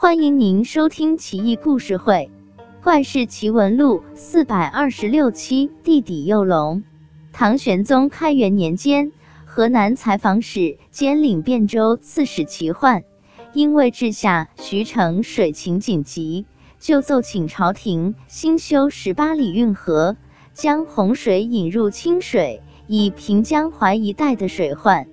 欢迎您收听《奇异故事会·怪事奇闻录》四百二十六期。地底幼龙。唐玄宗开元年间，河南采访使兼领汴州刺史齐焕，因为治下徐城水情紧急，就奏请朝廷新修十八里运河，将洪水引入清水，以平江淮一带的水患。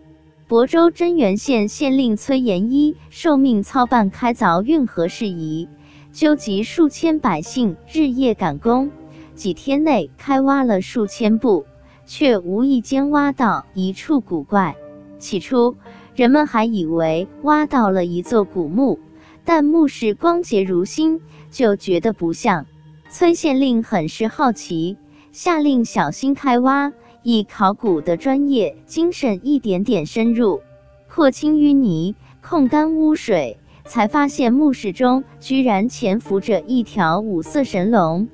亳州真源县县令崔延一受命操办开凿运河事宜，纠集数千百姓日夜赶工，几天内开挖了数千步，却无意间挖到一处古怪。起初，人们还以为挖到了一座古墓，但墓室光洁如新，就觉得不像。崔县令很是好奇，下令小心开挖。以考古的专业精神一点点深入，破清淤泥，控干污水，才发现墓室中居然潜伏着一条五色神龙，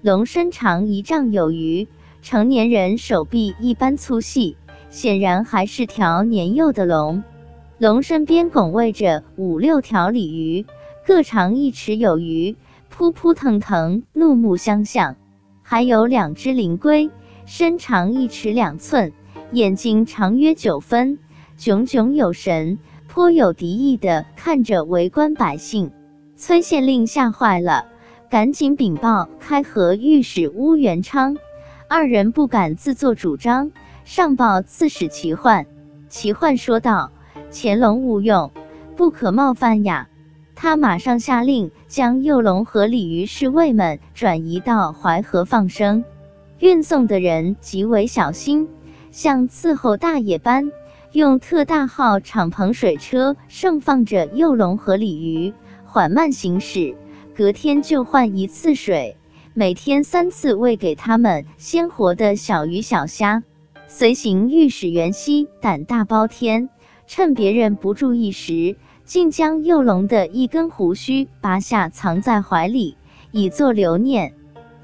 龙身长一丈有余，成年人手臂一般粗细，显然还是条年幼的龙。龙身边拱卫着五六条鲤鱼，各长一尺有余，扑扑腾腾，怒目相向，还有两只灵龟。身长一尺两寸，眼睛长约九分，炯炯有神，颇有敌意的看着围观百姓。崔县令吓坏了，赶紧禀报开河御史乌元昌。二人不敢自作主张，上报刺史齐焕。齐焕说道：“乾隆勿用，不可冒犯呀。”他马上下令将幼龙和鲤鱼侍卫们转移到淮河放生。运送的人极为小心，像伺候大爷般，用特大号敞篷水车盛放着幼龙和鲤鱼，缓慢行驶。隔天就换一次水，每天三次喂给他们鲜活的小鱼小虾。随行御史袁熙胆大包天，趁别人不注意时，竟将幼龙的一根胡须拔下，藏在怀里，以作留念。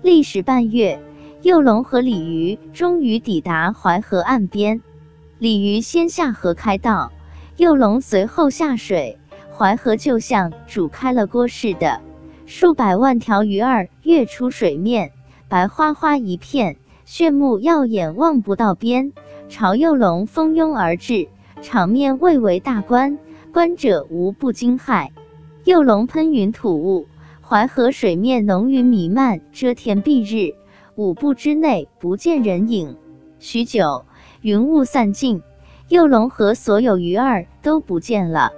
历时半月。幼龙和鲤鱼终于抵达淮河岸边，鲤鱼先下河开道，幼龙随后下水，淮河就像煮开了锅似的，数百万条鱼儿跃出水面，白花花一片，炫目耀眼，望不到边，朝幼龙蜂拥而至，场面蔚为大观，观者无不惊骇。幼龙喷云吐雾，淮河水面浓云弥漫，遮天蔽日。五步之内不见人影，许久云雾散尽，幼龙和所有鱼儿都不见了，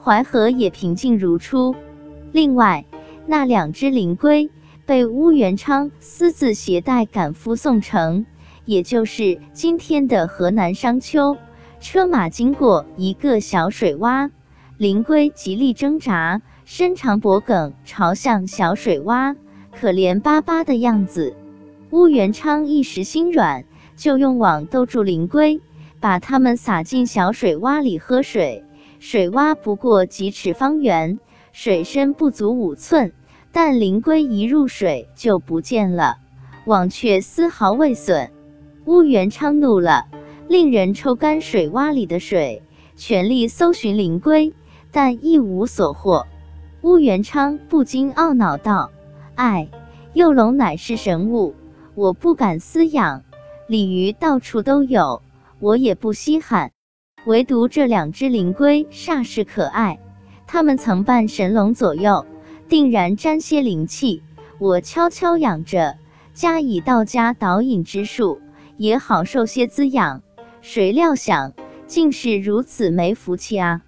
淮河也平静如初。另外，那两只灵龟被乌元昌私自携带赶赴宋城，也就是今天的河南商丘。车马经过一个小水洼，灵龟极力挣扎，伸长脖颈朝向小水洼，可怜巴巴的样子。乌元昌一时心软，就用网兜住灵龟，把它们撒进小水洼里喝水。水洼不过几尺方圆，水深不足五寸，但灵龟一入水就不见了，网却丝毫未损。乌元昌怒了，令人抽干水洼里的水，全力搜寻灵龟，但一无所获。乌元昌不禁懊恼道：“唉，幼龙乃是神物。”我不敢饲养，鲤鱼到处都有，我也不稀罕。唯独这两只灵龟煞是可爱，它们曾伴神龙左右，定然沾些灵气。我悄悄养着，加以道家导引之术，也好受些滋养。谁料想，竟是如此没福气啊！